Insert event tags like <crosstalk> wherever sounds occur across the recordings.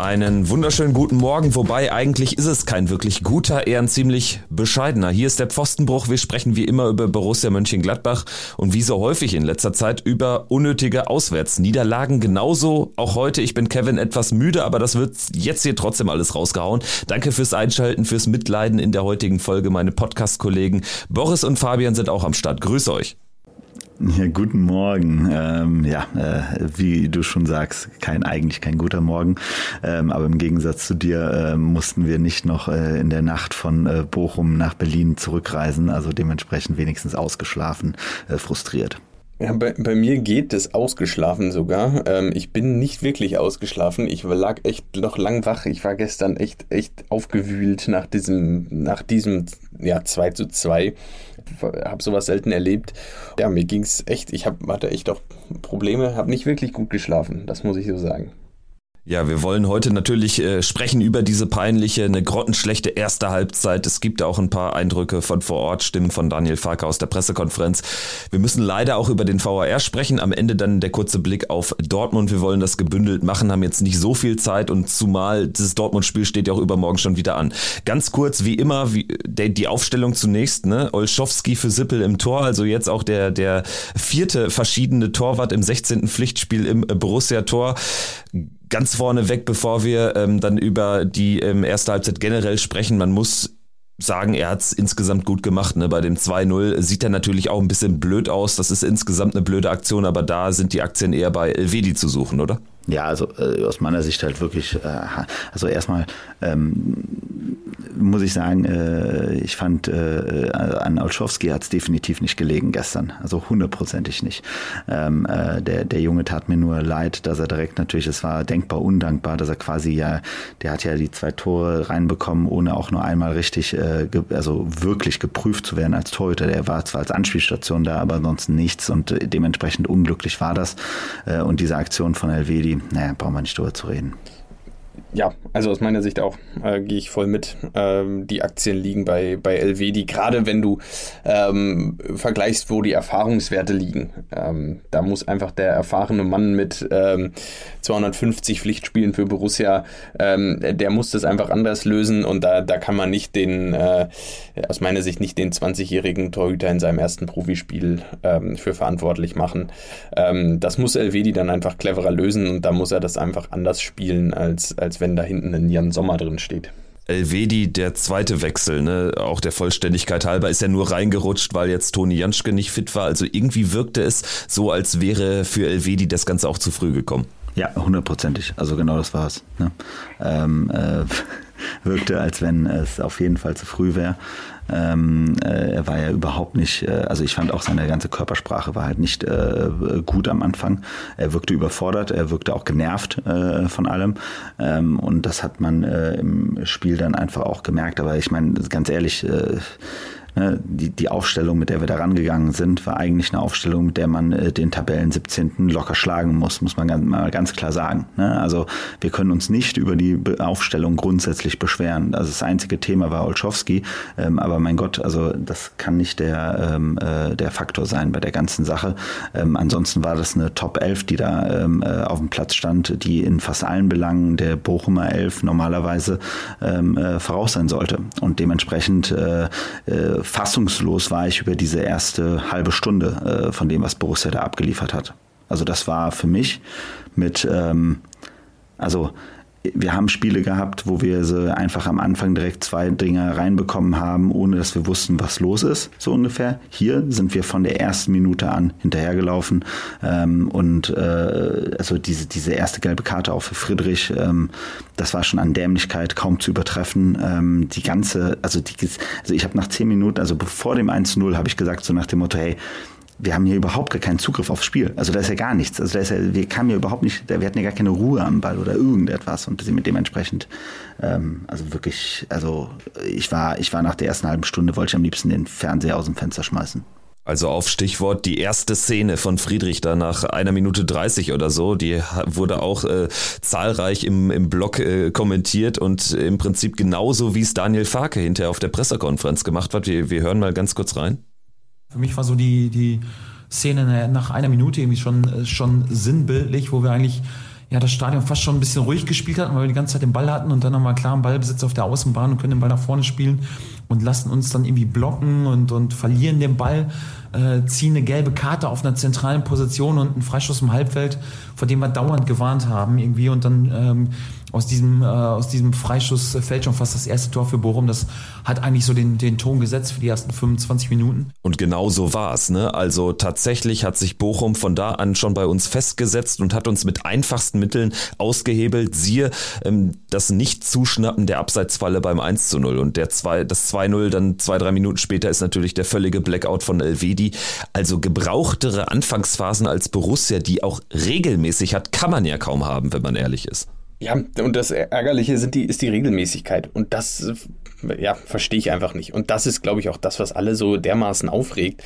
Einen wunderschönen guten Morgen, wobei eigentlich ist es kein wirklich guter, eher ein ziemlich bescheidener. Hier ist der Pfostenbruch. Wir sprechen wie immer über Borussia Mönchengladbach und wie so häufig in letzter Zeit über unnötige Auswärtsniederlagen. Genauso auch heute. Ich bin Kevin etwas müde, aber das wird jetzt hier trotzdem alles rausgehauen. Danke fürs Einschalten, fürs Mitleiden in der heutigen Folge. Meine Podcast-Kollegen Boris und Fabian sind auch am Start. Grüße euch. Ja, guten Morgen. Ähm, ja, äh, wie du schon sagst, kein eigentlich kein guter Morgen. Ähm, aber im Gegensatz zu dir äh, mussten wir nicht noch äh, in der Nacht von äh, Bochum nach Berlin zurückreisen. Also dementsprechend wenigstens ausgeschlafen, äh, frustriert. Ja, bei, bei mir geht es ausgeschlafen sogar. Ähm, ich bin nicht wirklich ausgeschlafen. Ich lag echt noch lang wach. Ich war gestern echt, echt aufgewühlt nach diesem, nach diesem, ja, 2 zu 2. Habe sowas selten erlebt. Ja, mir ging es echt, ich hab, hatte echt auch Probleme, habe nicht wirklich gut geschlafen. Das muss ich so sagen. Ja, wir wollen heute natürlich äh, sprechen über diese peinliche, eine grottenschlechte erste Halbzeit. Es gibt auch ein paar Eindrücke von vor Ort, Stimmen von Daniel Farke aus der Pressekonferenz. Wir müssen leider auch über den VAR sprechen. Am Ende dann der kurze Blick auf Dortmund. Wir wollen das gebündelt machen, haben jetzt nicht so viel Zeit und zumal dieses Dortmund-Spiel steht ja auch übermorgen schon wieder an. Ganz kurz, wie immer, wie, der, die Aufstellung zunächst, ne? Olschowski für Sippel im Tor, also jetzt auch der, der vierte verschiedene Torwart im 16. Pflichtspiel im Borussia-Tor ganz vorne weg, bevor wir ähm, dann über die ähm, erste Halbzeit generell sprechen. Man muss sagen, er hat es insgesamt gut gemacht. Ne? Bei dem 2-0 sieht er natürlich auch ein bisschen blöd aus. Das ist insgesamt eine blöde Aktion, aber da sind die Aktien eher bei Elvedi zu suchen, oder? Ja, also äh, aus meiner Sicht halt wirklich, äh, also erstmal ähm, muss ich sagen, äh, ich fand, äh, an Olschowski hat es definitiv nicht gelegen gestern. Also hundertprozentig nicht. Ähm, äh, der, der Junge tat mir nur leid, dass er direkt natürlich, es war denkbar undankbar, dass er quasi ja, der hat ja die zwei Tore reinbekommen, ohne auch nur einmal richtig, äh, also wirklich geprüft zu werden als Torhüter. Der war zwar als Anspielstation da, aber sonst nichts und dementsprechend unglücklich war das. Äh, und diese Aktion von Elvedi, naja, brauchen wir nicht drüber zu reden. Ja, also aus meiner Sicht auch äh, gehe ich voll mit. Ähm, die Aktien liegen bei, bei LV, gerade wenn du ähm, vergleichst, wo die Erfahrungswerte liegen. Ähm, da muss einfach der erfahrene Mann mit 250 ähm, Pflichtspielen für Borussia, ähm, der muss das einfach anders lösen und da, da kann man nicht den, äh, aus meiner Sicht nicht den 20-jährigen Torhüter in seinem ersten Profispiel ähm, für verantwortlich machen. das muss LV dann einfach cleverer lösen und da muss er das einfach anders spielen als, als wenn da hinten ein Jan Sommer drin steht. Elvedi, der zweite Wechsel, ne, auch der Vollständigkeit halber, ist ja nur reingerutscht, weil jetzt Toni Janschke nicht fit war. Also irgendwie wirkte es so, als wäre für Elvedi das Ganze auch zu früh gekommen. Ja, hundertprozentig. Also genau das war es. Ne? Ähm, äh, <laughs> wirkte, als wenn es auf jeden Fall zu früh wäre. Ähm, äh, er war ja überhaupt nicht, äh, also ich fand auch seine ganze Körpersprache war halt nicht äh, gut am Anfang. Er wirkte überfordert, er wirkte auch genervt äh, von allem. Ähm, und das hat man äh, im Spiel dann einfach auch gemerkt. Aber ich meine, ganz ehrlich, äh, die, die Aufstellung, mit der wir da rangegangen sind, war eigentlich eine Aufstellung, mit der man äh, den Tabellen 17. locker schlagen muss, muss man ganz, mal ganz klar sagen. Ne? Also wir können uns nicht über die Aufstellung grundsätzlich beschweren. Also das einzige Thema war Olschowski, ähm, aber mein Gott, also das kann nicht der, ähm, äh, der Faktor sein bei der ganzen Sache. Ähm, ansonsten war das eine Top 11, die da äh, auf dem Platz stand, die in fast allen Belangen der Bochumer 11 normalerweise voraus sein sollte. Und dementsprechend fassungslos war ich über diese erste halbe Stunde äh, von dem, was Borussia da abgeliefert hat. Also das war für mich mit, ähm, also wir haben Spiele gehabt, wo wir sie einfach am Anfang direkt zwei Dinger reinbekommen haben, ohne dass wir wussten, was los ist, so ungefähr. Hier sind wir von der ersten Minute an hinterhergelaufen ähm, und äh, also diese, diese erste gelbe Karte auch für Friedrich, ähm, das war schon an Dämlichkeit kaum zu übertreffen. Ähm, die ganze, also die, also ich habe nach zehn Minuten, also vor dem 1-0 habe ich gesagt so nach dem Motto, hey, wir haben hier überhaupt gar keinen Zugriff aufs Spiel. Also da ist ja gar nichts. Also da ist ja, wir kamen ja überhaupt nicht, wir hatten ja gar keine Ruhe am Ball oder irgendetwas und sie mit dementsprechend, ähm, also wirklich, also ich war, ich war nach der ersten halben Stunde, wollte ich am liebsten den Fernseher aus dem Fenster schmeißen. Also auf Stichwort die erste Szene von Friedrich da nach einer Minute 30 oder so, die wurde auch äh, zahlreich im, im Blog äh, kommentiert und im Prinzip genauso wie es Daniel Farke hinterher auf der Pressekonferenz gemacht hat. Wir, wir hören mal ganz kurz rein. Für mich war so die, die Szene nach einer Minute irgendwie schon, äh, schon sinnbildlich, wo wir eigentlich ja, das Stadion fast schon ein bisschen ruhig gespielt hatten, weil wir die ganze Zeit den Ball hatten und dann nochmal klaren Ballbesitz auf der Außenbahn und können den Ball nach vorne spielen und lassen uns dann irgendwie blocken und, und verlieren den Ball, äh, ziehen eine gelbe Karte auf einer zentralen Position und einen Freischuss im Halbfeld, vor dem wir dauernd gewarnt haben irgendwie und dann ähm, aus diesem, äh, aus diesem Freischuss fällt schon fast das erste Tor für Bochum. Das hat eigentlich so den, den Ton gesetzt für die ersten 25 Minuten. Und genau so war es. Ne? Also tatsächlich hat sich Bochum von da an schon bei uns festgesetzt und hat uns mit einfachsten Mitteln ausgehebelt. Siehe ähm, das Nicht-Zuschnappen der Abseitsfalle beim 1 zu 0. Und der zwei, das 2-0 dann zwei, drei Minuten später ist natürlich der völlige Blackout von Elvedi. Also gebrauchtere Anfangsphasen als Borussia, die auch regelmäßig hat, kann man ja kaum haben, wenn man ehrlich ist. Ja, und das Ärgerliche sind die, ist die Regelmäßigkeit. Und das ja, verstehe ich einfach nicht. Und das ist, glaube ich, auch das, was alle so dermaßen aufregt.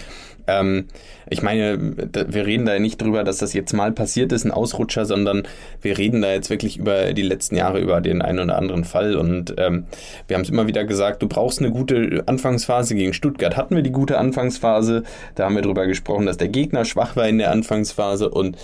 Ähm, ich meine, wir reden da nicht drüber, dass das jetzt mal passiert ist, ein Ausrutscher, sondern wir reden da jetzt wirklich über die letzten Jahre, über den einen oder anderen Fall. Und ähm, wir haben es immer wieder gesagt, du brauchst eine gute Anfangsphase. Gegen Stuttgart hatten wir die gute Anfangsphase. Da haben wir drüber gesprochen, dass der Gegner schwach war in der Anfangsphase und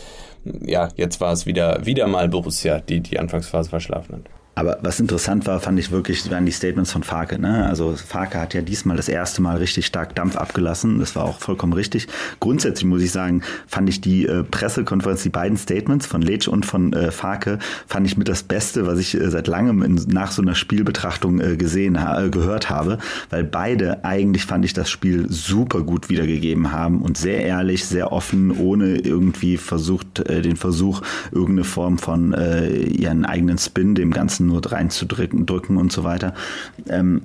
ja, jetzt war es wieder, wieder mal Borussia, die die Anfangsphase verschlafen hat. Aber was interessant war, fand ich wirklich, waren die Statements von Farke. Ne? Also Farke hat ja diesmal das erste Mal richtig stark Dampf abgelassen. Das war auch vollkommen richtig. Grundsätzlich muss ich sagen, fand ich die äh, Pressekonferenz, die beiden Statements von Letsch und von äh, Farke, fand ich mit das Beste, was ich äh, seit langem in, nach so einer Spielbetrachtung äh, gesehen, ha äh, gehört habe. Weil beide eigentlich fand ich das Spiel super gut wiedergegeben haben und sehr ehrlich, sehr offen, ohne irgendwie versucht, äh, den Versuch, irgendeine Form von äh, ihren eigenen Spin dem Ganzen nur reinzudrücken drücken und so weiter. Ähm,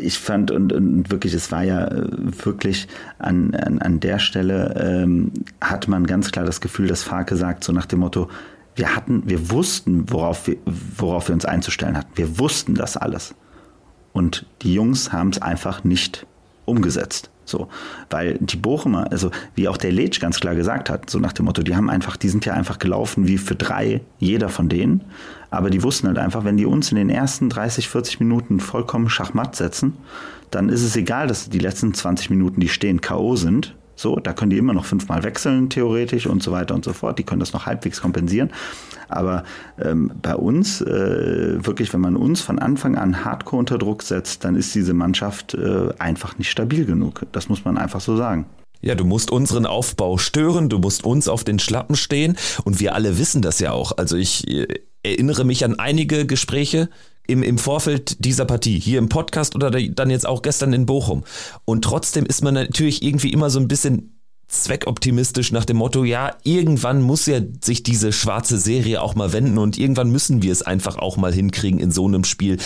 ich fand und, und wirklich, es war ja äh, wirklich an, an, an der Stelle ähm, hat man ganz klar das Gefühl, dass Farke sagt, so nach dem Motto, wir hatten, wir wussten, worauf wir, worauf wir uns einzustellen hatten. Wir wussten das alles. Und die Jungs haben es einfach nicht umgesetzt. So, weil die Bochumer, also wie auch der Letsch ganz klar gesagt hat, so nach dem Motto, die haben einfach, die sind ja einfach gelaufen wie für drei, jeder von denen. Aber die wussten halt einfach, wenn die uns in den ersten 30, 40 Minuten vollkommen Schachmatt setzen, dann ist es egal, dass die letzten 20 Minuten, die stehen, K.O. sind. So, da können die immer noch fünfmal wechseln, theoretisch und so weiter und so fort. Die können das noch halbwegs kompensieren. Aber ähm, bei uns, äh, wirklich, wenn man uns von Anfang an hardcore unter Druck setzt, dann ist diese Mannschaft äh, einfach nicht stabil genug. Das muss man einfach so sagen. Ja, du musst unseren Aufbau stören, du musst uns auf den Schlappen stehen und wir alle wissen das ja auch. Also ich äh, erinnere mich an einige Gespräche im, im Vorfeld dieser Partie, hier im Podcast oder dann jetzt auch gestern in Bochum. Und trotzdem ist man natürlich irgendwie immer so ein bisschen zweckoptimistisch nach dem Motto, ja, irgendwann muss ja sich diese schwarze Serie auch mal wenden und irgendwann müssen wir es einfach auch mal hinkriegen in so einem Spiel.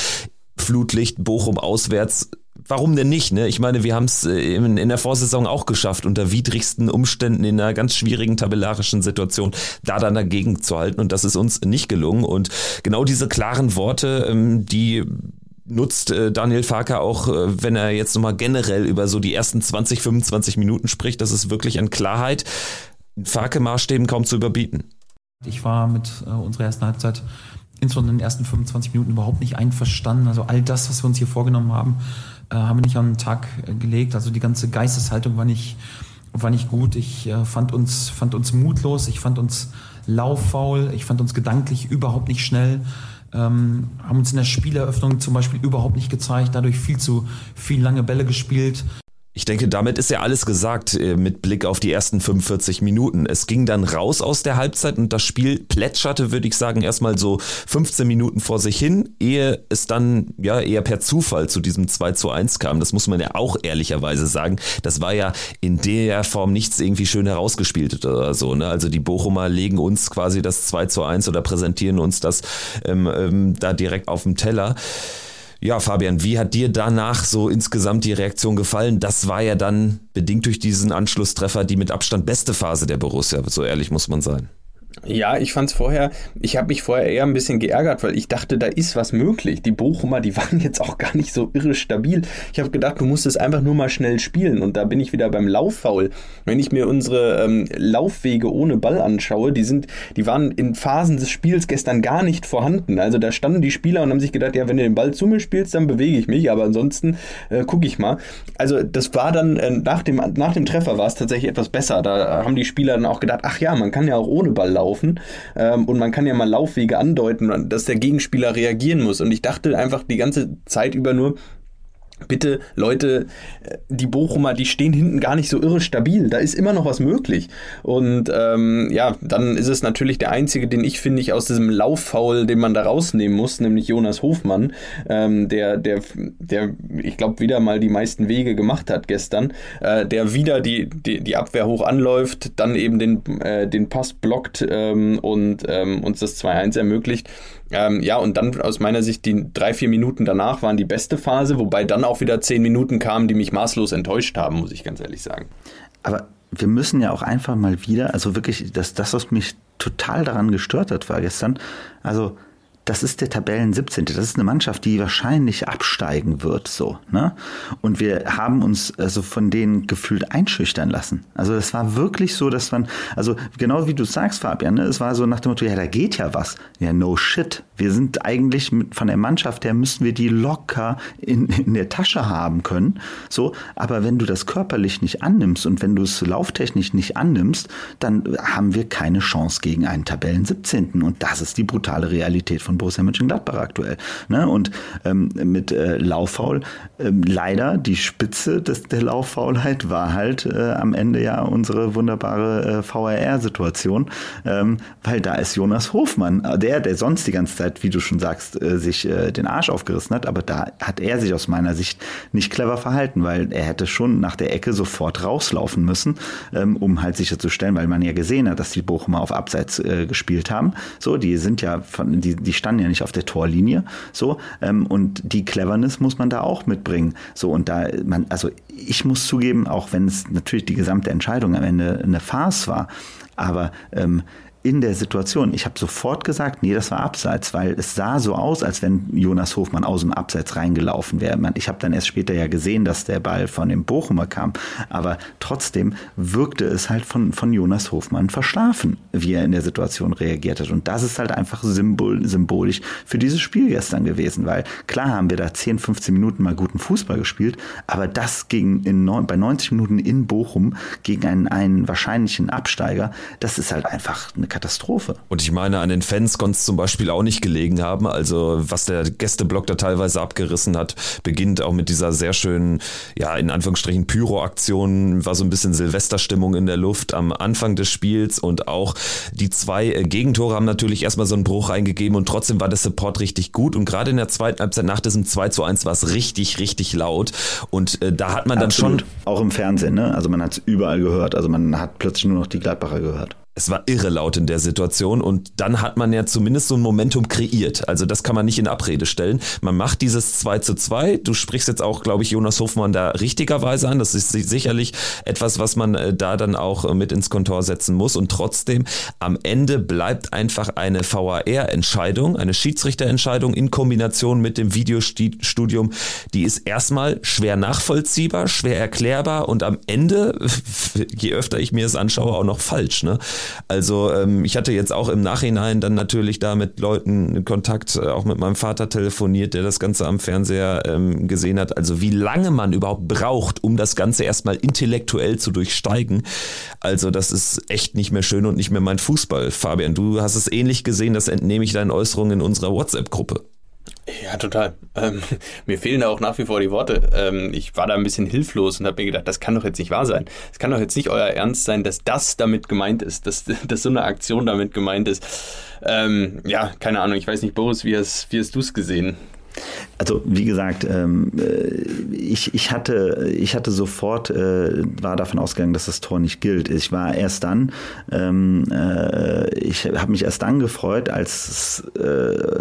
Flutlicht, Bochum auswärts, warum denn nicht? Ne? Ich meine, wir haben es äh, in, in, der Vorsaison auch geschafft, unter widrigsten Umständen in einer ganz schwierigen tabellarischen Situation da dann dagegen zu halten und das ist uns nicht gelungen und genau diese klaren Worte, ähm, die nutzt äh, Daniel Farker auch, äh, wenn er jetzt nochmal generell über so die ersten 20, 25 Minuten spricht. Das ist wirklich an Klarheit. Farke-Maßstäben kaum zu überbieten. Ich war mit äh, unserer ersten Halbzeit insbesondere in den ersten 25 Minuten überhaupt nicht einverstanden. Also all das, was wir uns hier vorgenommen haben, äh, haben wir nicht an den Tag äh, gelegt. Also die ganze Geisteshaltung war nicht, war nicht gut. Ich äh, fand, uns, fand uns mutlos, ich fand uns lauffaul, ich fand uns gedanklich überhaupt nicht schnell ähm, haben uns in der Spieleröffnung zum Beispiel überhaupt nicht gezeigt, dadurch viel zu viel lange Bälle gespielt. Ich denke, damit ist ja alles gesagt äh, mit Blick auf die ersten 45 Minuten. Es ging dann raus aus der Halbzeit und das Spiel plätscherte, würde ich sagen, erstmal so 15 Minuten vor sich hin, ehe es dann ja eher per Zufall zu diesem 2 zu 1 kam. Das muss man ja auch ehrlicherweise sagen. Das war ja in der Form nichts irgendwie schön herausgespielt oder so. Ne? Also die Bochumer legen uns quasi das 2 zu 1 oder präsentieren uns das ähm, ähm, da direkt auf dem Teller. Ja, Fabian, wie hat dir danach so insgesamt die Reaktion gefallen? Das war ja dann bedingt durch diesen Anschlusstreffer die mit Abstand beste Phase der Borussia, so ehrlich muss man sein. Ja, ich fand's vorher, ich habe mich vorher eher ein bisschen geärgert, weil ich dachte, da ist was möglich. Die Bochumer, die <laughs> waren jetzt auch gar nicht so irre stabil. Ich habe gedacht, du musst es einfach nur mal schnell spielen und da bin ich wieder beim Lauffaul. Wenn ich mir unsere ähm, Laufwege ohne Ball anschaue, die sind, die waren in Phasen des Spiels gestern gar nicht vorhanden. Also da standen die Spieler und haben sich gedacht, ja, wenn du den Ball zu mir spielst, dann bewege ich mich, aber ansonsten äh, gucke ich mal. Also das war dann äh, nach dem nach dem Treffer war es tatsächlich etwas besser. Da haben die Spieler dann auch gedacht, ach ja, man kann ja auch ohne Ball laufen laufen. Ähm, und man kann ja mal Laufwege andeuten, dass der Gegenspieler reagieren muss. Und ich dachte einfach die ganze Zeit über nur, bitte Leute, äh, die Bochumer, die stehen hinten gar nicht so irre stabil. Da ist immer noch was möglich. Und ähm, ja, dann ist es natürlich der einzige, den ich finde ich aus diesem Lauffaul, den man da rausnehmen muss, nämlich Jonas Hofmann, ähm, der, der, der, ich glaube, wieder mal die meisten Wege gemacht hat gestern, äh, der wieder die, die, die Abwehr hoch anläuft, dann eben den, äh, den Pass blockt ähm, und ähm, uns das 2-1 ermöglicht. Ähm, ja, und dann aus meiner Sicht die drei, vier Minuten danach waren die beste Phase, wobei dann auch wieder zehn Minuten kamen, die mich maßlos enttäuscht haben, muss ich ganz ehrlich sagen. Aber wir müssen ja auch einfach mal wieder, also wirklich, das, das was mich total daran gestört hat, war gestern, also das ist der Tabellen 17. Das ist eine Mannschaft, die wahrscheinlich absteigen wird, so, ne? Und wir haben uns also von denen gefühlt einschüchtern lassen. Also das war wirklich so, dass man, also genau wie du sagst, Fabian, ne? es war so nach dem Motto, ja, da geht ja was. Ja, no shit. Wir sind eigentlich mit, von der Mannschaft her müssen wir die locker in, in der Tasche haben können, so. Aber wenn du das körperlich nicht annimmst und wenn du es lauftechnisch nicht annimmst, dann haben wir keine Chance gegen einen Tabellen 17. Und das ist die brutale Realität von Borussia Mönchengladbach aktuell. Ne? Und ähm, mit äh, Lauffaul, ähm, leider die Spitze des, der Lauffaulheit war halt äh, am Ende ja unsere wunderbare äh, VRR-Situation, ähm, weil da ist Jonas Hofmann, äh, der, der sonst die ganze Zeit, wie du schon sagst, äh, sich äh, den Arsch aufgerissen hat, aber da hat er sich aus meiner Sicht nicht clever verhalten, weil er hätte schon nach der Ecke sofort rauslaufen müssen, ähm, um halt sicherzustellen, weil man ja gesehen hat, dass die Bochumer auf Abseits äh, gespielt haben. So, die sind ja von, die, die standen ja nicht auf der Torlinie. So, ähm, und die Cleverness muss man da auch mitbringen. So, und da, man, also ich muss zugeben, auch wenn es natürlich die gesamte Entscheidung am Ende eine Farce war, aber ähm, in der Situation. Ich habe sofort gesagt, nee, das war abseits, weil es sah so aus, als wenn Jonas Hofmann aus dem Abseits reingelaufen wäre. Ich habe dann erst später ja gesehen, dass der Ball von dem Bochumer kam, aber trotzdem wirkte es halt von, von Jonas Hofmann verschlafen, wie er in der Situation reagiert hat. Und das ist halt einfach symbol, symbolisch für dieses Spiel gestern gewesen, weil klar haben wir da 10, 15 Minuten mal guten Fußball gespielt, aber das gegen in bei 90 Minuten in Bochum gegen einen, einen wahrscheinlichen Absteiger, das ist halt einfach eine Katastrophe. Und ich meine, an den Fans konnte es zum Beispiel auch nicht gelegen haben. Also was der Gästeblock da teilweise abgerissen hat, beginnt auch mit dieser sehr schönen, ja, in Anführungsstrichen Pyro-Aktion, war so ein bisschen Silvesterstimmung in der Luft am Anfang des Spiels und auch die zwei äh, Gegentore haben natürlich erstmal so einen Bruch reingegeben und trotzdem war der Support richtig gut und gerade in der zweiten Halbzeit nach diesem 2 zu 1 war es richtig, richtig laut und äh, da hat man Absolut. dann schon... Auch im Fernsehen, ne? Also man hat es überall gehört, also man hat plötzlich nur noch die Gladbacher gehört es war irre laut in der Situation und dann hat man ja zumindest so ein Momentum kreiert. Also das kann man nicht in Abrede stellen. Man macht dieses 2 zu 2. Du sprichst jetzt auch, glaube ich, Jonas Hofmann da richtigerweise an. Das ist sicherlich etwas, was man äh, da dann auch äh, mit ins Kontor setzen muss. Und trotzdem, am Ende bleibt einfach eine VAR-Entscheidung, eine Schiedsrichterentscheidung in Kombination mit dem Videostudium. Die ist erstmal schwer nachvollziehbar, schwer erklärbar und am Ende, <laughs> je öfter ich mir es anschaue, auch noch falsch. Ne? Also ähm, ich hatte jetzt auch im Nachhinein dann natürlich da mit Leuten Kontakt, äh, auch mit meinem Vater telefoniert, der das Ganze am Fernseher ähm, gesehen hat. Also wie lange man überhaupt braucht, um das Ganze erstmal intellektuell zu durchsteigen. Also das ist echt nicht mehr schön und nicht mehr mein Fußball. Fabian, du hast es ähnlich gesehen, das entnehme ich deinen Äußerungen in unserer WhatsApp-Gruppe. Ja, total. Ähm, <laughs> mir fehlen da auch nach wie vor die Worte. Ähm, ich war da ein bisschen hilflos und habe mir gedacht, das kann doch jetzt nicht wahr sein. Es kann doch jetzt nicht euer Ernst sein, dass das damit gemeint ist, dass, <laughs> dass so eine Aktion damit gemeint ist. Ähm, ja, keine Ahnung. Ich weiß nicht, Boris, wie hast, wie hast du es gesehen? Also wie gesagt, ähm, äh, ich, ich, hatte, ich hatte sofort, äh, war davon ausgegangen, dass das Tor nicht gilt. Ich war erst dann, ähm, äh, ich habe mich erst dann gefreut, als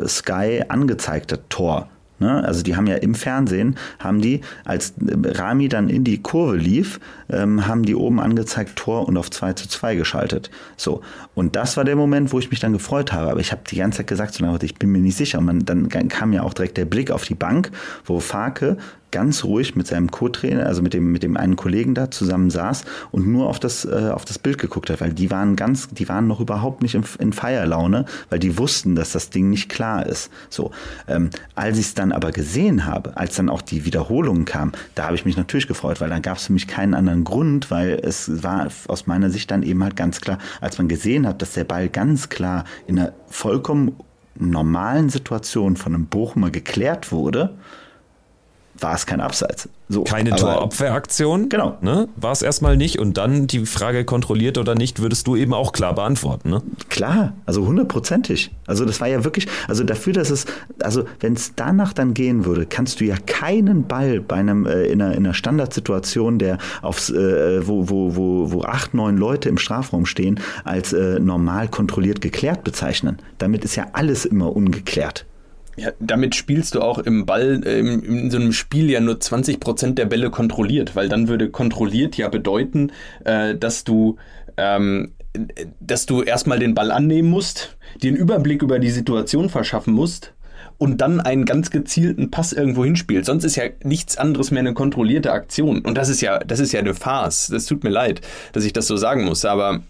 Sky angezeigt hat, Tor Ne? Also die haben ja im Fernsehen, haben die, als Rami dann in die Kurve lief, ähm, haben die oben angezeigt Tor und auf 2 zu 2 geschaltet. So. Und das war der Moment, wo ich mich dann gefreut habe. Aber ich habe die ganze Zeit gesagt, so, ich bin mir nicht sicher. Und man, dann kam ja auch direkt der Blick auf die Bank, wo Farke ganz ruhig mit seinem Co-Trainer, also mit dem, mit dem einen Kollegen da zusammen saß und nur auf das, äh, auf das Bild geguckt hat, weil die waren ganz, die waren noch überhaupt nicht in, in Feierlaune, weil die wussten, dass das Ding nicht klar ist. So, ähm, als ich es dann aber gesehen habe, als dann auch die Wiederholungen kamen, da habe ich mich natürlich gefreut, weil dann gab es für mich keinen anderen Grund, weil es war aus meiner Sicht dann eben halt ganz klar, als man gesehen hat, dass der Ball ganz klar in einer vollkommen normalen Situation von einem Bochumer geklärt wurde, war es kein Abseits. So, Keine Torabwehraktion. Genau. Ne? War es erstmal nicht. Und dann die Frage kontrolliert oder nicht, würdest du eben auch klar beantworten. Ne? Klar, also hundertprozentig. Also das war ja wirklich, also dafür, dass es, also wenn es danach dann gehen würde, kannst du ja keinen Ball bei einem, äh, in, einer, in einer Standardsituation, der aufs, äh, wo, wo, wo, wo acht, neun Leute im Strafraum stehen, als äh, normal kontrolliert geklärt bezeichnen. Damit ist ja alles immer ungeklärt. Ja, damit spielst du auch im Ball, äh, im, in so einem Spiel ja nur 20 Prozent der Bälle kontrolliert, weil dann würde kontrolliert ja bedeuten, äh, dass du, ähm, dass du erstmal den Ball annehmen musst, dir einen Überblick über die Situation verschaffen musst und dann einen ganz gezielten Pass irgendwo hinspielt. Sonst ist ja nichts anderes mehr eine kontrollierte Aktion. Und das ist ja, das ist ja eine Farce. Das tut mir leid, dass ich das so sagen muss, aber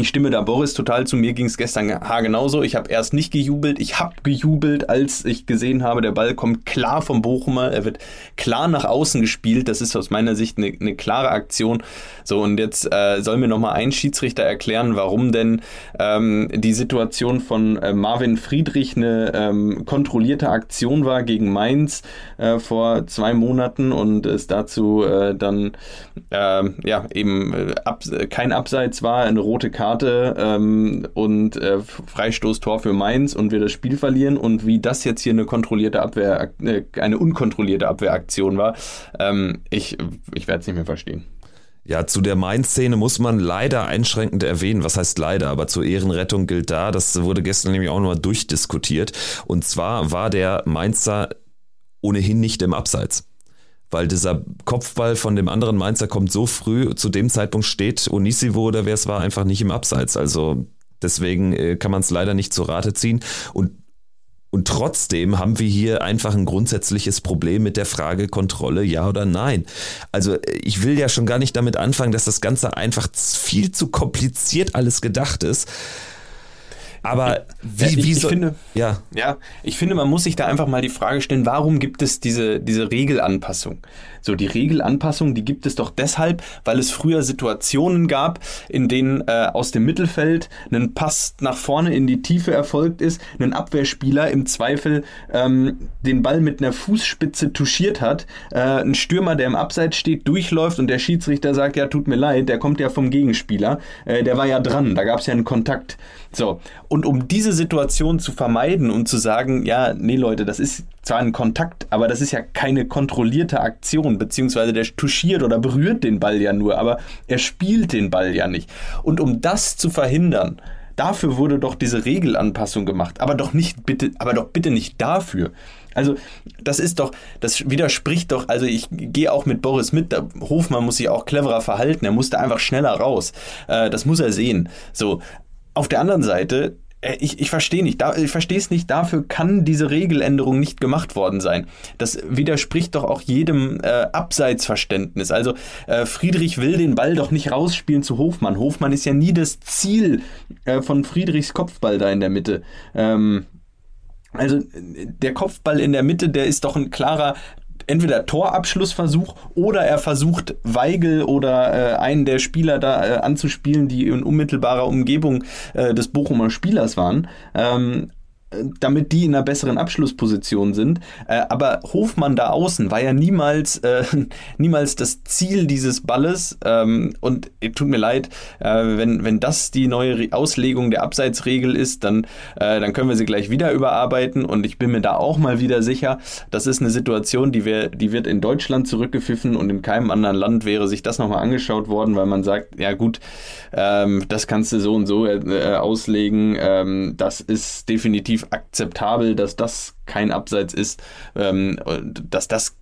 ich stimme da Boris total zu. Mir ging es gestern genauso. Ich habe erst nicht gejubelt. Ich habe gejubelt, als ich gesehen habe, der Ball kommt klar vom Bochumer. Er wird klar nach außen gespielt. Das ist aus meiner Sicht eine, eine klare Aktion. So, und jetzt äh, soll mir nochmal ein Schiedsrichter erklären, warum denn ähm, die Situation von äh, Marvin Friedrich eine ähm, kontrollierte Aktion war gegen Mainz äh, vor zwei Monaten und es dazu äh, dann äh, ja eben äh, ab, kein Abseits war, eine rote Karte ähm, und äh, Freistoßtor für Mainz und wir das Spiel verlieren und wie das jetzt hier eine kontrollierte Abwehr, äh, eine unkontrollierte Abwehraktion war, ähm, ich, ich werde es nicht mehr verstehen. Ja, zu der Mainz-Szene muss man leider einschränkend erwähnen. Was heißt leider? Aber zur Ehrenrettung gilt da, das wurde gestern nämlich auch nochmal durchdiskutiert. Und zwar war der Mainzer ohnehin nicht im Abseits weil dieser Kopfball von dem anderen Mainzer kommt so früh, zu dem Zeitpunkt steht Onisivo oder wer es war, einfach nicht im Abseits. Also deswegen äh, kann man es leider nicht zur Rate ziehen. Und, und trotzdem haben wir hier einfach ein grundsätzliches Problem mit der Frage Kontrolle, ja oder nein. Also ich will ja schon gar nicht damit anfangen, dass das Ganze einfach viel zu kompliziert alles gedacht ist. Aber wie, ja, ich, wie ich finde, ja. ja, ich finde, man muss sich da einfach mal die Frage stellen, warum gibt es diese, diese Regelanpassung? So, die Regelanpassung, die gibt es doch deshalb, weil es früher Situationen gab, in denen äh, aus dem Mittelfeld ein Pass nach vorne in die Tiefe erfolgt ist, ein Abwehrspieler im Zweifel ähm, den Ball mit einer Fußspitze touchiert hat, äh, ein Stürmer, der im Abseits steht, durchläuft und der Schiedsrichter sagt, ja, tut mir leid, der kommt ja vom Gegenspieler, äh, der war ja dran, da gab es ja einen Kontakt. So, und um diese Situation zu vermeiden und zu sagen, ja, nee Leute, das ist zwar ein Kontakt, aber das ist ja keine kontrollierte Aktion, beziehungsweise der touchiert oder berührt den Ball ja nur, aber er spielt den Ball ja nicht. Und um das zu verhindern, dafür wurde doch diese Regelanpassung gemacht, aber doch nicht bitte, aber doch bitte nicht dafür. Also, das ist doch, das widerspricht doch, also ich gehe auch mit Boris mit, Hofmann muss sich auch cleverer verhalten, er musste einfach schneller raus. Äh, das muss er sehen. So, auf der anderen Seite äh, ich, ich verstehe nicht, da, ich verstehe es nicht, dafür kann diese Regeländerung nicht gemacht worden sein. Das widerspricht doch auch jedem äh, Abseitsverständnis. Also äh, Friedrich will den Ball doch nicht rausspielen zu Hofmann. Hofmann ist ja nie das Ziel äh, von Friedrichs Kopfball da in der Mitte. Ähm, also der Kopfball in der Mitte, der ist doch ein klarer entweder Torabschlussversuch oder er versucht Weigel oder äh, einen der Spieler da äh, anzuspielen, die in unmittelbarer Umgebung äh, des Bochumer Spielers waren. Ähm, damit die in einer besseren Abschlussposition sind. Äh, aber Hofmann da außen war ja niemals, äh, <laughs> niemals das Ziel dieses Balles. Ähm, und äh, tut mir leid, äh, wenn, wenn das die neue Auslegung der Abseitsregel ist, dann, äh, dann können wir sie gleich wieder überarbeiten. Und ich bin mir da auch mal wieder sicher, das ist eine Situation, die, wir, die wird in Deutschland zurückgepfiffen und in keinem anderen Land wäre sich das nochmal angeschaut worden, weil man sagt, ja gut, ähm, das kannst du so und so äh, auslegen. Ähm, das ist definitiv relativ akzeptabel, dass das kein Abseits ist, ähm, dass das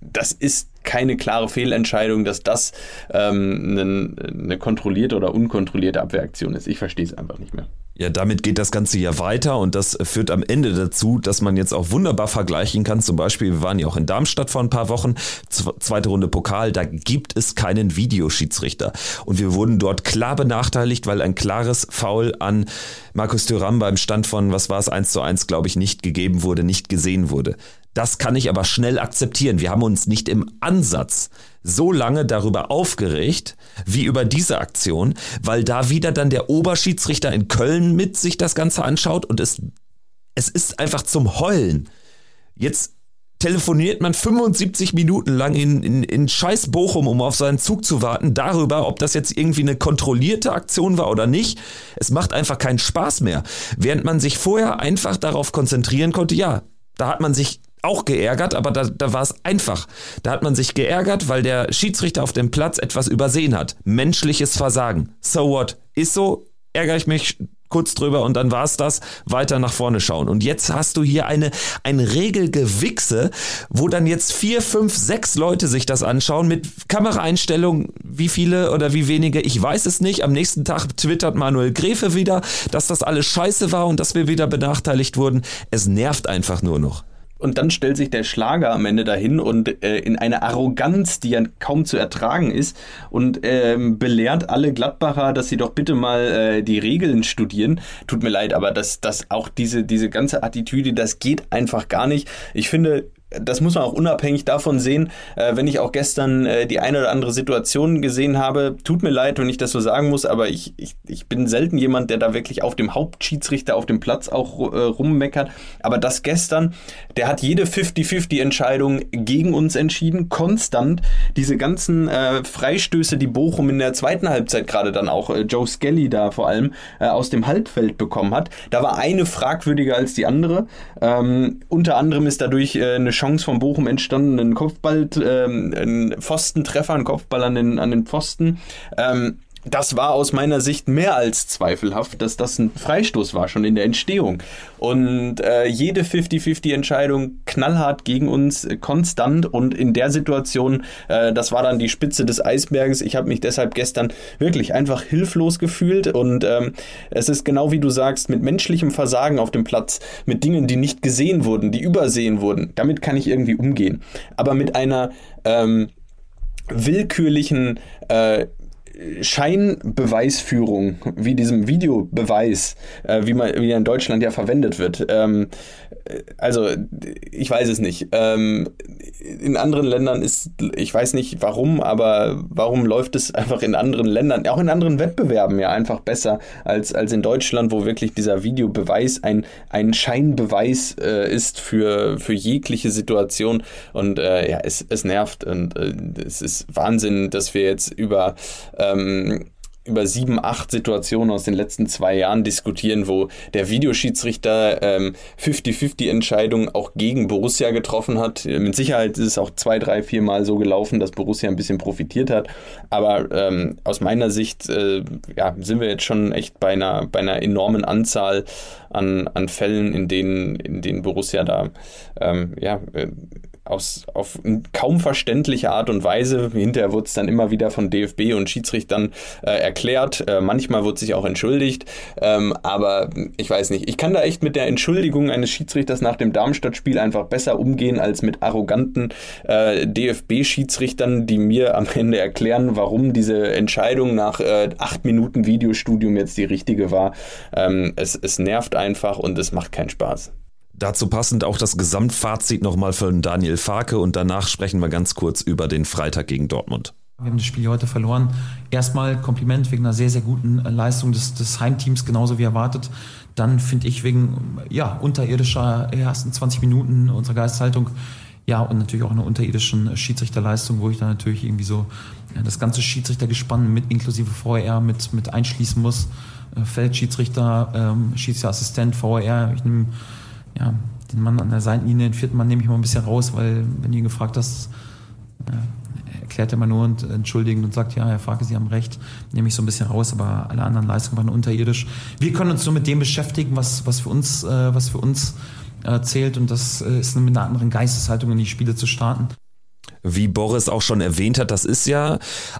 das ist keine klare Fehlentscheidung, dass das ähm, eine, eine kontrollierte oder unkontrollierte Abwehraktion ist. Ich verstehe es einfach nicht mehr. Ja, damit geht das Ganze ja weiter und das führt am Ende dazu, dass man jetzt auch wunderbar vergleichen kann. Zum Beispiel, wir waren ja auch in Darmstadt vor ein paar Wochen, zweite Runde Pokal, da gibt es keinen Videoschiedsrichter. Und wir wurden dort klar benachteiligt, weil ein klares Foul an Markus Thuram beim Stand von, was war es, 1 zu 1, glaube ich, nicht gegeben wurde, nicht gesehen wurde. Das kann ich aber schnell akzeptieren. Wir haben uns nicht im Ansatz so lange darüber aufgeregt, wie über diese Aktion, weil da wieder dann der Oberschiedsrichter in Köln mit sich das Ganze anschaut und es, es ist einfach zum Heulen. Jetzt telefoniert man 75 Minuten lang in, in, in scheiß Bochum, um auf seinen Zug zu warten, darüber, ob das jetzt irgendwie eine kontrollierte Aktion war oder nicht. Es macht einfach keinen Spaß mehr. Während man sich vorher einfach darauf konzentrieren konnte, ja, da hat man sich auch geärgert, aber da, da war es einfach. Da hat man sich geärgert, weil der Schiedsrichter auf dem Platz etwas übersehen hat. Menschliches Versagen. So what? Ist so, ärgere ich mich kurz drüber und dann war's das, weiter nach vorne schauen. Und jetzt hast du hier eine, ein Regelgewichse, wo dann jetzt vier, fünf, sechs Leute sich das anschauen mit Kameraeinstellungen, wie viele oder wie wenige, ich weiß es nicht. Am nächsten Tag twittert Manuel Gräfe wieder, dass das alles scheiße war und dass wir wieder benachteiligt wurden. Es nervt einfach nur noch. Und dann stellt sich der Schlager am Ende dahin und äh, in eine Arroganz, die ja kaum zu ertragen ist, und ähm, belehrt alle Gladbacher, dass sie doch bitte mal äh, die Regeln studieren. Tut mir leid, aber das, das auch diese, diese ganze Attitüde, das geht einfach gar nicht. Ich finde, das muss man auch unabhängig davon sehen, äh, wenn ich auch gestern äh, die eine oder andere Situation gesehen habe. Tut mir leid, wenn ich das so sagen muss, aber ich, ich, ich bin selten jemand, der da wirklich auf dem Hauptschiedsrichter auf dem Platz auch äh, rummeckert. Aber das gestern, der hat jede 50-50-Entscheidung gegen uns entschieden, konstant. Diese ganzen äh, Freistöße, die Bochum in der zweiten Halbzeit gerade dann auch, äh, Joe Skelly da vor allem, äh, aus dem Halbfeld bekommen hat. Da war eine fragwürdiger als die andere. Ähm, unter anderem ist dadurch eine Chance von Bochum entstanden, ein Kopfball, ähm, ein Pfostentreffer, ein Kopfball an den, an den Pfosten. Ähm, das war aus meiner Sicht mehr als zweifelhaft, dass das ein Freistoß war, schon in der Entstehung. Und äh, jede 50-50-Entscheidung knallhart gegen uns, äh, konstant. Und in der Situation, äh, das war dann die Spitze des Eisberges. Ich habe mich deshalb gestern wirklich einfach hilflos gefühlt. Und ähm, es ist genau wie du sagst, mit menschlichem Versagen auf dem Platz, mit Dingen, die nicht gesehen wurden, die übersehen wurden, damit kann ich irgendwie umgehen. Aber mit einer ähm, willkürlichen äh, Scheinbeweisführung, wie diesem Videobeweis, äh, wie man wie er in Deutschland ja verwendet wird. Ähm, also ich weiß es nicht. Ähm, in anderen Ländern ist, ich weiß nicht warum, aber warum läuft es einfach in anderen Ländern, auch in anderen Wettbewerben ja einfach besser als, als in Deutschland, wo wirklich dieser Videobeweis ein, ein Scheinbeweis äh, ist für, für jegliche Situation. Und äh, ja, es, es nervt und äh, es ist Wahnsinn, dass wir jetzt über ähm, über sieben, acht Situationen aus den letzten zwei Jahren diskutieren, wo der Videoschiedsrichter ähm, 50-50-Entscheidungen auch gegen Borussia getroffen hat. Mit Sicherheit ist es auch zwei, drei, vier Mal so gelaufen, dass Borussia ein bisschen profitiert hat. Aber ähm, aus meiner Sicht äh, ja, sind wir jetzt schon echt bei einer, bei einer enormen Anzahl an, an Fällen, in denen, in denen Borussia da ähm, ja, äh, aus, auf kaum verständliche Art und Weise. Hinterher wurde es dann immer wieder von DFB und Schiedsrichtern äh, erklärt. Äh, manchmal wurde sich auch entschuldigt. Ähm, aber ich weiß nicht. Ich kann da echt mit der Entschuldigung eines Schiedsrichters nach dem Darmstadt-Spiel einfach besser umgehen als mit arroganten äh, DFB-Schiedsrichtern, die mir am Ende erklären, warum diese Entscheidung nach äh, acht Minuten Videostudium jetzt die richtige war. Ähm, es, es nervt einfach und es macht keinen Spaß. Dazu passend auch das Gesamtfazit nochmal von Daniel Farke und danach sprechen wir ganz kurz über den Freitag gegen Dortmund. Wir haben das Spiel heute verloren. Erstmal Kompliment wegen einer sehr, sehr guten äh, Leistung des, des Heimteams, genauso wie erwartet. Dann finde ich wegen ja, unterirdischer ersten 20 Minuten unserer Geisthaltung, ja, und natürlich auch einer unterirdischen Schiedsrichterleistung, wo ich dann natürlich irgendwie so das ganze Schiedsrichtergespann mit inklusive VR mit, mit einschließen muss. Äh, Feldschiedsrichter, ähm, Schiedsrichterassistent, VR. Ich nehme ja, den Mann an der Seitenlinie, den vierten Mann nehme ich mal ein bisschen raus, weil wenn du ihn gefragt hast, äh, erklärt immer nur und entschuldigend und sagt, ja, Herr Farke, Sie haben recht, nehme ich so ein bisschen raus, aber alle anderen Leistungen waren unterirdisch. Wir können uns nur mit dem beschäftigen, was, was für uns, äh, was für uns äh, zählt und das äh, ist mit einer anderen Geisteshaltung in die Spiele zu starten wie Boris auch schon erwähnt hat, das ist ja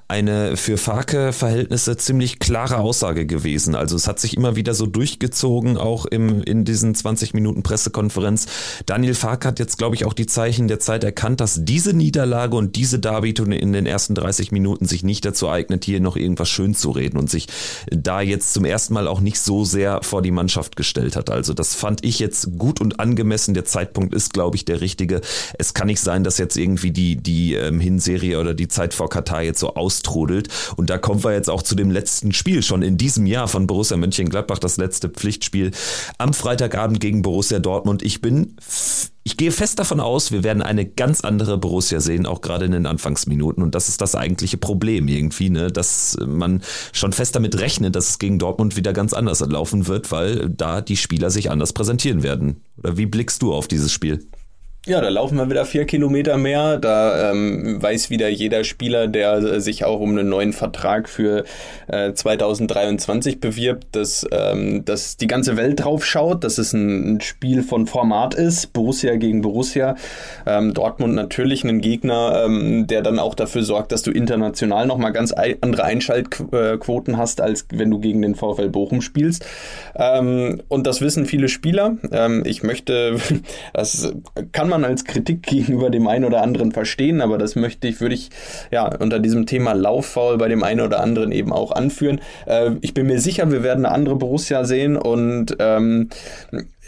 eine für Farke-Verhältnisse ziemlich klare Aussage gewesen. Also es hat sich immer wieder so durchgezogen, auch im, in diesen 20 Minuten Pressekonferenz. Daniel Farke hat jetzt, glaube ich, auch die Zeichen der Zeit erkannt, dass diese Niederlage und diese Darbietung in den ersten 30 Minuten sich nicht dazu eignet, hier noch irgendwas schön zu reden und sich da jetzt zum ersten Mal auch nicht so sehr vor die Mannschaft gestellt hat. Also das fand ich jetzt gut und angemessen. Der Zeitpunkt ist, glaube ich, der richtige. Es kann nicht sein, dass jetzt irgendwie die, die ähm, Hinserie oder die Zeit vor Katar jetzt so austrudelt. Und da kommen wir jetzt auch zu dem letzten Spiel schon in diesem Jahr von Borussia Mönchengladbach, das letzte Pflichtspiel am Freitagabend gegen Borussia Dortmund. Ich bin ich gehe fest davon aus, wir werden eine ganz andere Borussia sehen, auch gerade in den Anfangsminuten. Und das ist das eigentliche Problem irgendwie, ne? dass man schon fest damit rechnet, dass es gegen Dortmund wieder ganz anders laufen wird, weil da die Spieler sich anders präsentieren werden. Oder wie blickst du auf dieses Spiel? Ja, da laufen wir wieder vier Kilometer mehr. Da ähm, weiß wieder jeder Spieler, der sich auch um einen neuen Vertrag für äh, 2023 bewirbt, dass, ähm, dass die ganze Welt drauf schaut, dass es ein, ein Spiel von Format ist. Borussia gegen Borussia. Ähm, Dortmund natürlich ein Gegner, ähm, der dann auch dafür sorgt, dass du international nochmal ganz andere Einschaltquoten hast, als wenn du gegen den VfL Bochum spielst. Ähm, und das wissen viele Spieler. Ähm, ich möchte, <laughs> das kann man man als Kritik gegenüber dem einen oder anderen verstehen, aber das möchte ich, würde ich ja unter diesem Thema Lauffaul bei dem einen oder anderen eben auch anführen. Äh, ich bin mir sicher, wir werden eine andere Borussia sehen und ähm,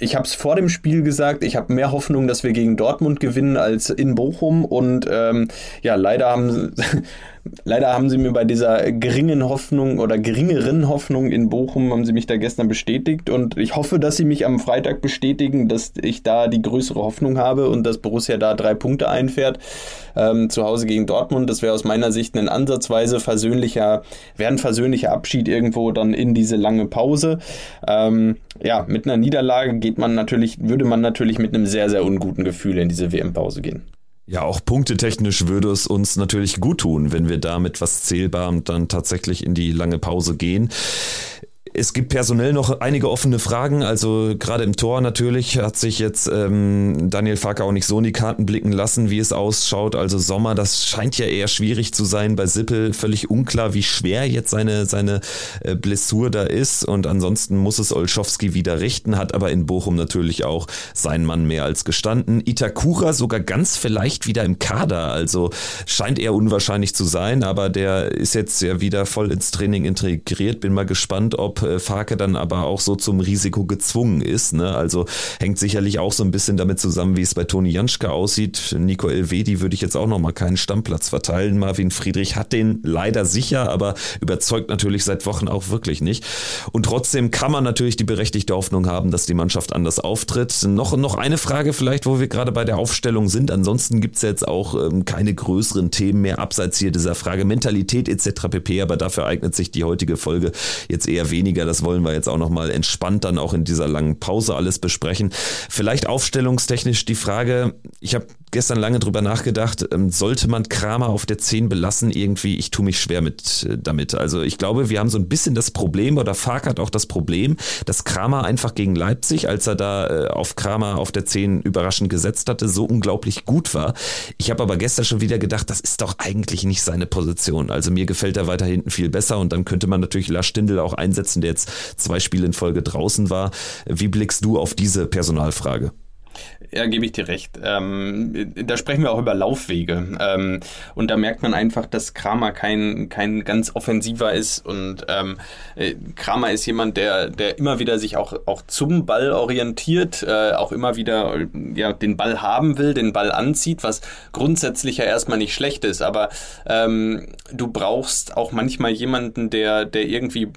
ich habe es vor dem Spiel gesagt, ich habe mehr Hoffnung, dass wir gegen Dortmund gewinnen als in Bochum und ähm, ja, leider haben <laughs> Leider haben sie mir bei dieser geringen Hoffnung oder geringeren Hoffnung in Bochum, haben sie mich da gestern bestätigt und ich hoffe, dass sie mich am Freitag bestätigen, dass ich da die größere Hoffnung habe und dass Borussia da drei Punkte einfährt ähm, zu Hause gegen Dortmund. Das wäre aus meiner Sicht ein ansatzweise versöhnlicher, wäre ein versöhnlicher Abschied irgendwo dann in diese lange Pause. Ähm, ja, mit einer Niederlage geht man natürlich, würde man natürlich mit einem sehr, sehr unguten Gefühl in diese WM-Pause gehen. Ja, auch punktetechnisch würde es uns natürlich gut tun, wenn wir da mit was Zählbarem dann tatsächlich in die lange Pause gehen. Es gibt personell noch einige offene Fragen. Also gerade im Tor natürlich hat sich jetzt ähm, Daniel Farker auch nicht so in die Karten blicken lassen, wie es ausschaut. Also Sommer, das scheint ja eher schwierig zu sein. Bei Sippel völlig unklar, wie schwer jetzt seine, seine äh, Blessur da ist. Und ansonsten muss es Olschowski wieder richten, hat aber in Bochum natürlich auch seinen Mann mehr als gestanden. Itakura sogar ganz vielleicht wieder im Kader. Also scheint eher unwahrscheinlich zu sein, aber der ist jetzt ja wieder voll ins Training integriert. Bin mal gespannt, ob Farke dann aber auch so zum Risiko gezwungen ist. Ne? Also hängt sicherlich auch so ein bisschen damit zusammen, wie es bei Toni Janschke aussieht. Nico Elvedi würde ich jetzt auch noch mal keinen Stammplatz verteilen. Marvin Friedrich hat den leider sicher, aber überzeugt natürlich seit Wochen auch wirklich nicht. Und trotzdem kann man natürlich die berechtigte Hoffnung haben, dass die Mannschaft anders auftritt. Noch, noch eine Frage vielleicht, wo wir gerade bei der Aufstellung sind. Ansonsten gibt es jetzt auch ähm, keine größeren Themen mehr abseits hier dieser Frage Mentalität etc. pp. Aber dafür eignet sich die heutige Folge jetzt eher wenig weniger. Das wollen wir jetzt auch nochmal entspannt dann auch in dieser langen Pause alles besprechen. Vielleicht aufstellungstechnisch die Frage, ich habe gestern lange drüber nachgedacht, ähm, sollte man Kramer auf der 10 belassen? Irgendwie, ich tue mich schwer mit äh, damit. Also ich glaube, wir haben so ein bisschen das Problem oder Fark hat auch das Problem, dass Kramer einfach gegen Leipzig, als er da äh, auf Kramer auf der 10 überraschend gesetzt hatte, so unglaublich gut war. Ich habe aber gestern schon wieder gedacht, das ist doch eigentlich nicht seine Position. Also mir gefällt er weiter hinten viel besser und dann könnte man natürlich Lars Stindl auch einsetzen, der jetzt zwei Spiele in Folge draußen war. Wie blickst du auf diese Personalfrage? Ja, gebe ich dir recht. Ähm, da sprechen wir auch über Laufwege. Ähm, und da merkt man einfach, dass Kramer kein, kein ganz offensiver ist. Und ähm, äh, Kramer ist jemand, der, der immer wieder sich auch, auch zum Ball orientiert, äh, auch immer wieder ja, den Ball haben will, den Ball anzieht, was grundsätzlich ja erstmal nicht schlecht ist. Aber ähm, du brauchst auch manchmal jemanden, der, der irgendwie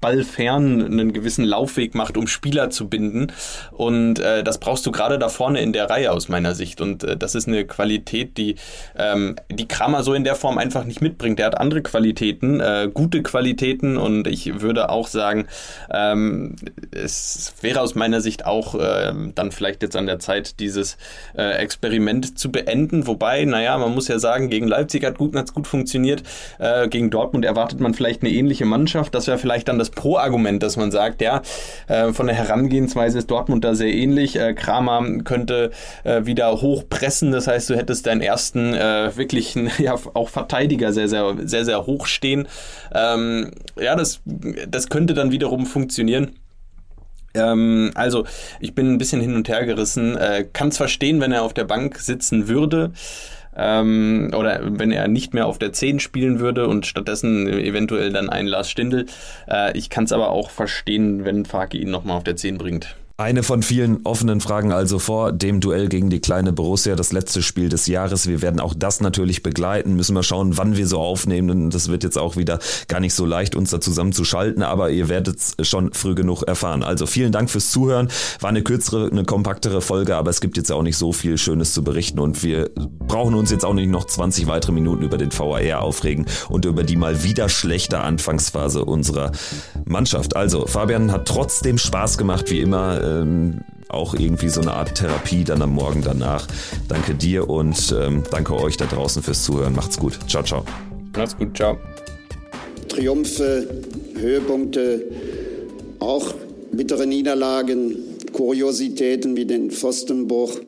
ballfern einen gewissen Laufweg macht, um Spieler zu binden. Und äh, das brauchst du gerade da vorne in der Reihe aus meiner Sicht. Und äh, das ist eine Qualität, die ähm, die Kramer so in der Form einfach nicht mitbringt. Der hat andere Qualitäten, äh, gute Qualitäten. Und ich würde auch sagen, ähm, es wäre aus meiner Sicht auch äh, dann vielleicht jetzt an der Zeit, dieses äh, Experiment zu beenden. Wobei, naja, man muss ja sagen, gegen Leipzig hat gut, gut funktioniert. Äh, gegen Dortmund erwartet man vielleicht eine ähnliche Mannschaft. Das wäre vielleicht dann das Pro-Argument, dass man sagt, ja, äh, von der Herangehensweise ist Dortmund da sehr ähnlich. Äh, Kramer könnte äh, wieder hochpressen. Das heißt, du hättest deinen ersten äh, wirklichen, <laughs> ja, auch Verteidiger sehr, sehr, sehr, sehr hoch stehen. Ähm, ja, das, das könnte dann wiederum funktionieren. Ähm, also, ich bin ein bisschen hin und her gerissen. Äh, Kann es verstehen, wenn er auf der Bank sitzen würde. Ähm, oder wenn er nicht mehr auf der 10 spielen würde und stattdessen eventuell dann ein Lars Stindl. Äh, ich kann es aber auch verstehen, wenn Faki ihn nochmal auf der 10 bringt. Eine von vielen offenen Fragen also vor dem Duell gegen die kleine Borussia, das letzte Spiel des Jahres. Wir werden auch das natürlich begleiten, müssen wir schauen, wann wir so aufnehmen. Und das wird jetzt auch wieder gar nicht so leicht, uns da zusammenzuschalten, aber ihr werdet es schon früh genug erfahren. Also vielen Dank fürs Zuhören. War eine kürzere, eine kompaktere Folge, aber es gibt jetzt auch nicht so viel Schönes zu berichten und wir brauchen uns jetzt auch nicht noch 20 weitere Minuten über den VAR aufregen und über die mal wieder schlechte Anfangsphase unserer Mannschaft. Also Fabian hat trotzdem Spaß gemacht, wie immer ähm, auch irgendwie so eine Art Therapie dann am Morgen danach. Danke dir und ähm, danke euch da draußen fürs Zuhören. Macht's gut. Ciao, ciao. Macht's gut. Ciao. Triumphe, Höhepunkte, auch bittere Niederlagen, Kuriositäten wie den Pfostenbruch.